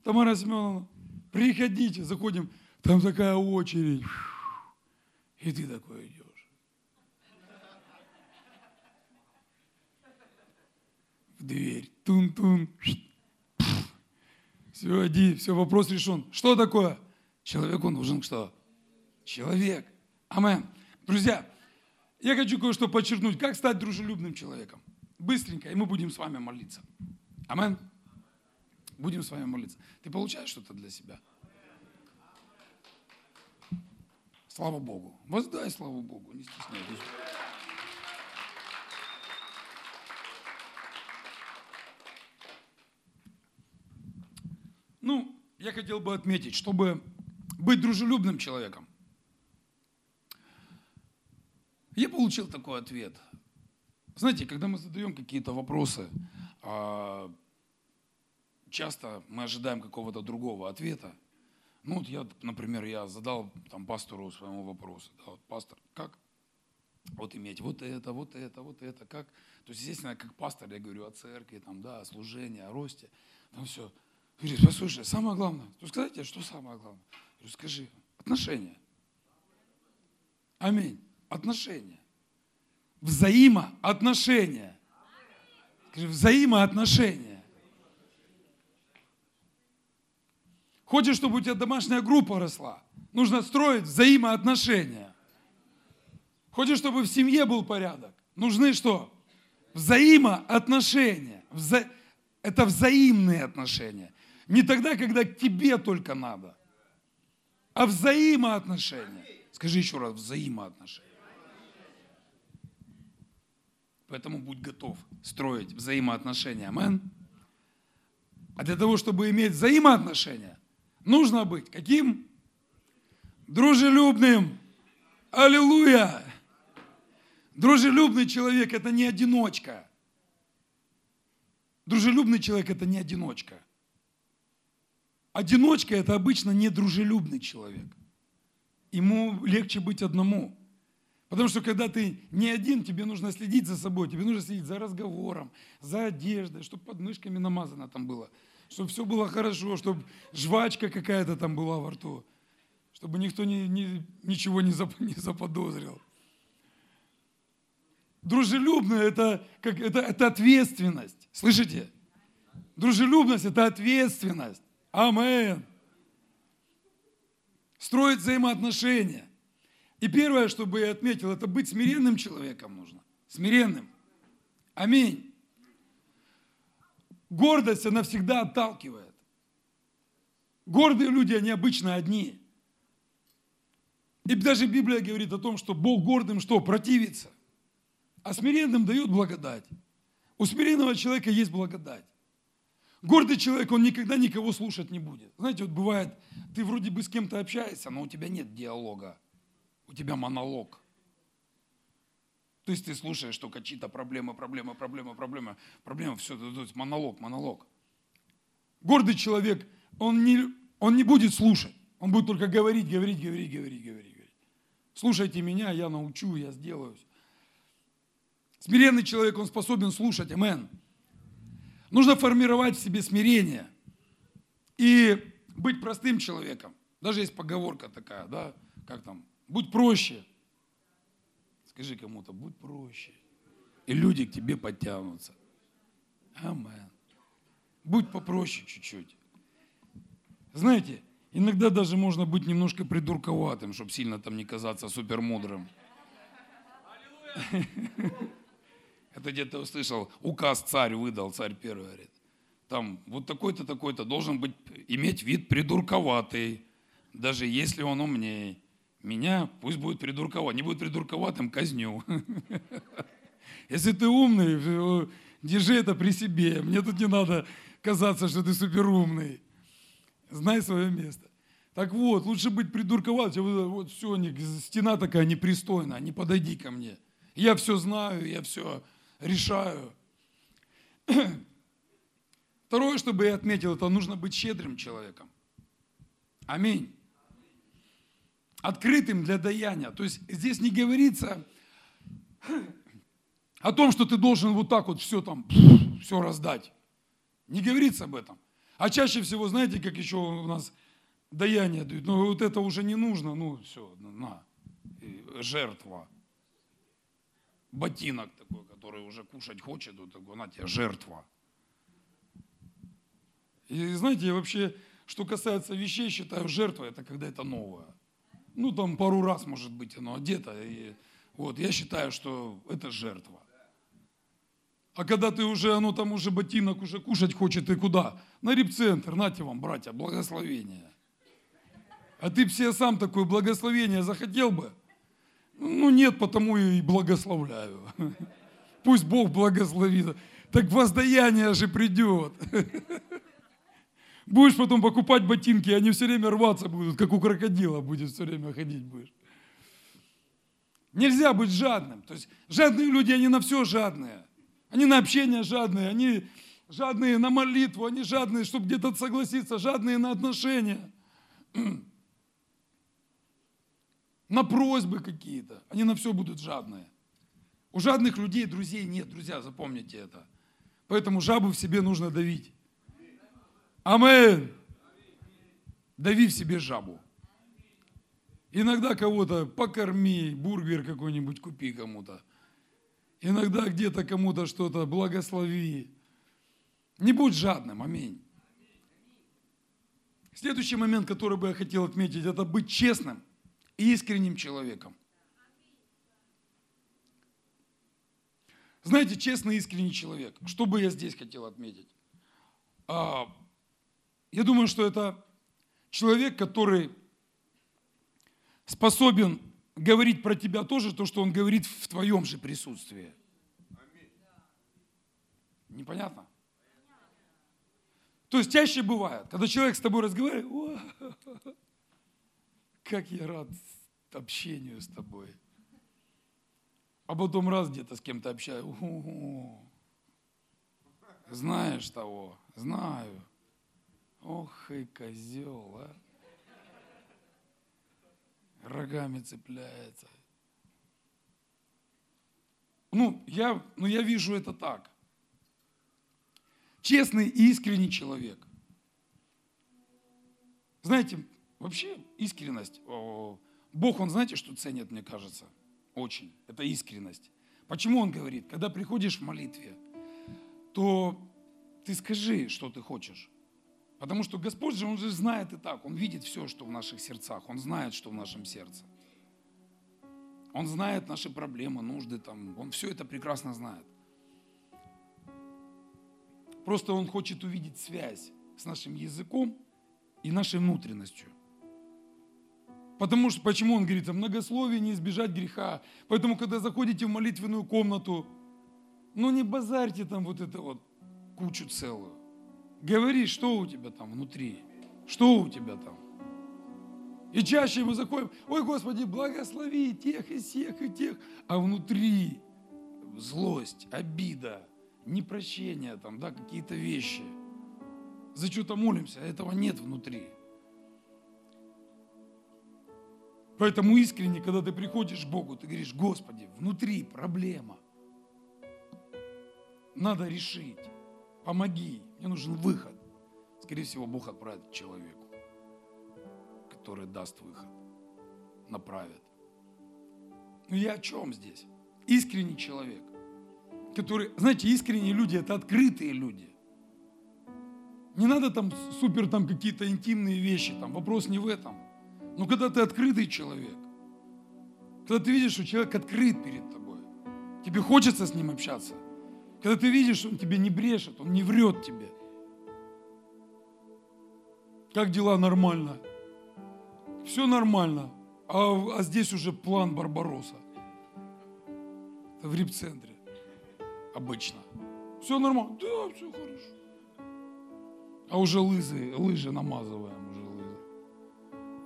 Тамара Семеновна, приходите, заходим, там такая очередь. И ты такой идешь. В дверь, тун-тун. Все, иди, все, вопрос решен. Что такое? Человеку нужен что? Человек. Амен. Друзья, я хочу кое-что подчеркнуть. Как стать дружелюбным человеком? Быстренько, и мы будем с вами молиться. Амен. Будем с вами молиться. Ты получаешь что-то для себя? Слава Богу. Воздай славу Богу, не стесняйтесь. Ну, я хотел бы отметить, чтобы быть дружелюбным человеком, я получил такой ответ. Знаете, когда мы задаем какие-то вопросы, а, часто мы ожидаем какого-то другого ответа. Ну вот я, например, я задал там пастору своему вопросу. Да, вот, пастор, как вот иметь вот это, вот это, вот это, как? То есть, естественно, как пастор я говорю о церкви, там, да, о служении, о росте. Там все. Говорит, послушай, самое главное, то сказать, что самое главное? Я говорю, скажи, отношения. Аминь. Отношения. Взаимоотношения. Скажи, взаимоотношения. Хочешь, чтобы у тебя домашняя группа росла? Нужно строить взаимоотношения. Хочешь, чтобы в семье был порядок? Нужны что? Взаимоотношения. Вза... Это взаимные отношения. Не тогда, когда тебе только надо, а взаимоотношения. Скажи еще раз, взаимоотношения. Поэтому будь готов строить взаимоотношения. Амен. А для того, чтобы иметь взаимоотношения, нужно быть каким? Дружелюбным. Аллилуйя! Дружелюбный человек – это не одиночка. Дружелюбный человек – это не одиночка. Одиночка – это обычно недружелюбный человек. Ему легче быть одному – Потому что когда ты не один, тебе нужно следить за собой, тебе нужно следить за разговором, за одеждой, чтобы под мышками намазано там было, чтобы все было хорошо, чтобы жвачка какая-то там была во рту, чтобы никто ни, ни, ничего не, зап, не заподозрил. Дружелюбно это, как, это, это ответственность. Слышите? Дружелюбность – это ответственность. Амен. Строить взаимоотношения. И первое, что бы я отметил, это быть смиренным человеком нужно. Смиренным. Аминь. Гордость, она всегда отталкивает. Гордые люди, они обычно одни. И даже Библия говорит о том, что Бог гордым что? Противится. А смиренным дает благодать. У смиренного человека есть благодать. Гордый человек, он никогда никого слушать не будет. Знаете, вот бывает, ты вроде бы с кем-то общаешься, но у тебя нет диалога. У тебя монолог. То есть ты слушаешь только чьи-то проблемы, проблемы, проблемы, проблемы, проблемы, все, монолог, монолог. Гордый человек, он не, он не будет слушать. Он будет только говорить, говорить, говорить, говорить, говорить. говорить. Слушайте меня, я научу, я сделаю. Смиренный человек, он способен слушать. Амен. Нужно формировать в себе смирение и быть простым человеком. Даже есть поговорка такая, да, как там, будь проще. Скажи кому-то, будь проще. И люди к тебе подтянутся. Амен. Будь попроще чуть-чуть. Знаете, иногда даже можно быть немножко придурковатым, чтобы сильно там не казаться супермудрым. Это где-то услышал, указ царь выдал, царь первый говорит. Там вот такой-то, такой-то должен быть, иметь вид придурковатый, даже если он умнее. Меня пусть будет придурковат. Не будет придурковатым, казню. Если ты умный, держи это при себе. Мне тут не надо казаться, что ты суперумный. Знай свое место. Так вот, лучше быть придурковатым. Вот все, стена такая непристойная, не подойди ко мне. Я все знаю, я все решаю. Второе, чтобы я отметил, это нужно быть щедрым человеком. Аминь. Открытым для даяния. То есть здесь не говорится о том, что ты должен вот так вот все там, все раздать. Не говорится об этом. А чаще всего, знаете, как еще у нас даяние дают? Ну вот это уже не нужно, ну все, на, жертва. Ботинок такой, который уже кушать хочет, вот такой, на тебе жертва. И знаете, вообще, что касается вещей, считаю, жертва это когда это новое. Ну, там пару раз, может быть, оно одето. И, вот, я считаю, что это жертва. А когда ты уже, оно там уже ботинок уже кушать хочет, и куда? На репцентр, нате вам, братья, благословение. А ты все сам такое благословение захотел бы? Ну нет, потому и благословляю. Пусть Бог благословит. Так воздаяние же придет. Будешь потом покупать ботинки, они все время рваться будут, как у крокодила будет все время ходить будешь. Нельзя быть жадным. То есть жадные люди, они на все жадные. Они на общение жадные, они жадные на молитву, они жадные, чтобы где-то согласиться, жадные на отношения, на просьбы какие-то. Они на все будут жадные. У жадных людей друзей нет, друзья, запомните это. Поэтому жабу в себе нужно давить. Амен. Дави в себе жабу. Иногда кого-то покорми, бургер какой-нибудь купи кому-то. Иногда где-то кому-то что-то благослови. Не будь жадным, аминь. Следующий момент, который бы я хотел отметить, это быть честным и искренним человеком. Знаете, честный искренний человек. Что бы я здесь хотел отметить? Я думаю, что это человек, который способен говорить про тебя тоже то, что он говорит в твоем же присутствии. Непонятно? То есть чаще бывает, когда человек с тобой разговаривает, как я рад общению с тобой. А потом раз где-то с кем-то общаюсь, знаешь того, знаю. Ох и козел, а. Рогами цепляется. Ну я, ну, я вижу это так. Честный и искренний человек. Знаете, вообще искренность. Бог, Он знаете, что ценит, мне кажется? Очень. Это искренность. Почему Он говорит? Когда приходишь в молитве, то ты скажи, что ты хочешь. Потому что Господь же, Он же знает и так, Он видит все, что в наших сердцах, Он знает, что в нашем сердце. Он знает наши проблемы, нужды, там, Он все это прекрасно знает. Просто Он хочет увидеть связь с нашим языком и нашей внутренностью. Потому что, почему он говорит, о многословии не избежать греха. Поэтому, когда заходите в молитвенную комнату, ну не базарьте там вот это вот кучу целую. Говори, что у тебя там внутри. Что у тебя там? И чаще мы заходим, ой, Господи, благослови тех и всех и тех. А внутри злость, обида, непрощение, там, да, какие-то вещи. За что-то молимся, а этого нет внутри. Поэтому искренне, когда ты приходишь к Богу, ты говоришь, Господи, внутри проблема. Надо решить. Помоги. Мне нужен выход. Скорее всего, Бог отправит человеку, который даст выход, направит. Но я о чем здесь? Искренний человек, который, знаете, искренние люди – это открытые люди. Не надо там супер там какие-то интимные вещи, там вопрос не в этом. Но когда ты открытый человек, когда ты видишь, что человек открыт перед тобой, тебе хочется с ним общаться, когда ты видишь, что он тебе не брешет, он не врет тебе. Как дела? Нормально. Все нормально. А, а здесь уже план Барбароса. Это в рип-центре. Обычно. Все нормально. Да, все хорошо. А уже лыжи, лыжи намазываем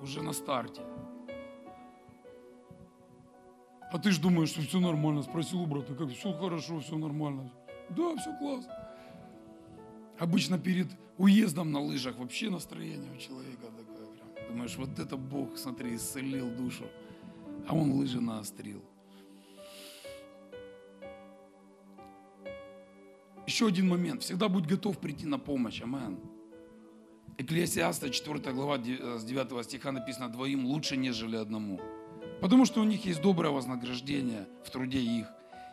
уже на старте. А ты же думаешь, что все нормально. Спросил у брата, как все хорошо, все нормально. Да, все классно. Обычно перед уездом на лыжах вообще настроение у человека такое. Прям. Думаешь, вот это Бог, смотри, исцелил душу. А он лыжи наострил. Еще один момент. Всегда будь готов прийти на помощь. Аминь. Экклесиаста 4 глава с 9 стиха написано «Двоим лучше, нежели одному». Потому что у них есть доброе вознаграждение в труде их.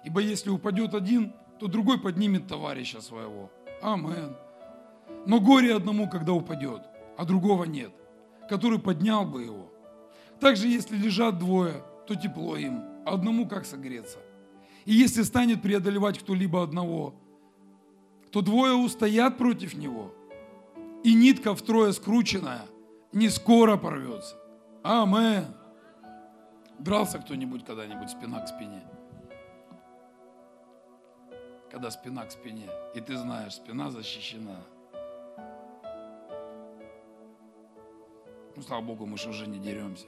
Ибо если упадет один, то другой поднимет товарища своего. Амен. Но горе одному, когда упадет, а другого нет, который поднял бы его. Также, если лежат двое, то тепло им, а одному как согреться. И если станет преодолевать кто-либо одного, то двое устоят против него – и нитка втрое скрученная не скоро порвется. Амен. Дрался кто-нибудь когда-нибудь спина к спине? Когда спина к спине, и ты знаешь, спина защищена. Ну, слава Богу, мы же уже не деремся.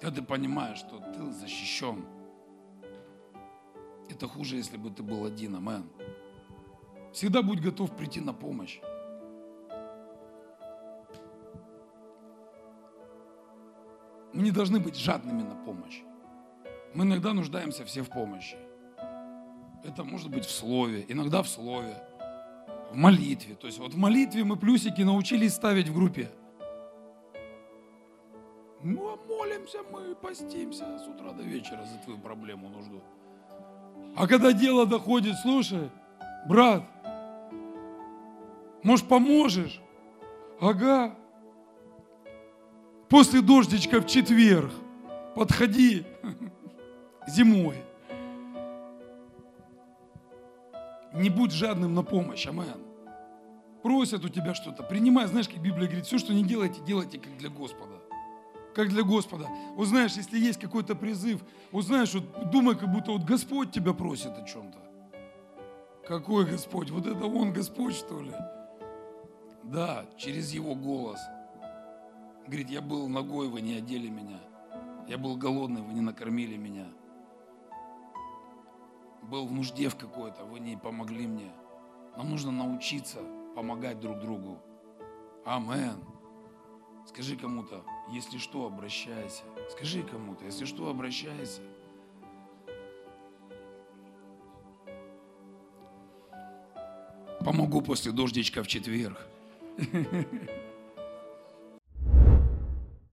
Когда ты понимаешь, что ты защищен, это хуже, если бы ты был один, амен. Всегда будь готов прийти на помощь. Мы не должны быть жадными на помощь. Мы иногда нуждаемся все в помощи. Это может быть в слове, иногда в слове, в молитве. То есть вот в молитве мы плюсики научились ставить в группе. Ну, а молимся мы, постимся с утра до вечера за твою проблему, нужду. А когда дело доходит, слушай, брат, может, поможешь? Ага. После дождичка в четверг подходи зимой. Не будь жадным на помощь, амен. Просят у тебя что-то, принимай. Знаешь, как Библия говорит, все, что не делайте, делайте как для Господа. Как для Господа. Вот знаешь, если есть какой-то призыв, вот знаешь, вот думай, как будто вот Господь тебя просит о чем-то. Какой Господь? Вот это Он Господь, что ли? Да, через его голос. Говорит, я был ногой, вы не одели меня. Я был голодный, вы не накормили меня. Был в нужде в какой-то, вы не помогли мне. Нам нужно научиться помогать друг другу. Амен. Скажи кому-то, если что, обращайся. Скажи кому-то, если что, обращайся. Помогу после дождичка в четверг.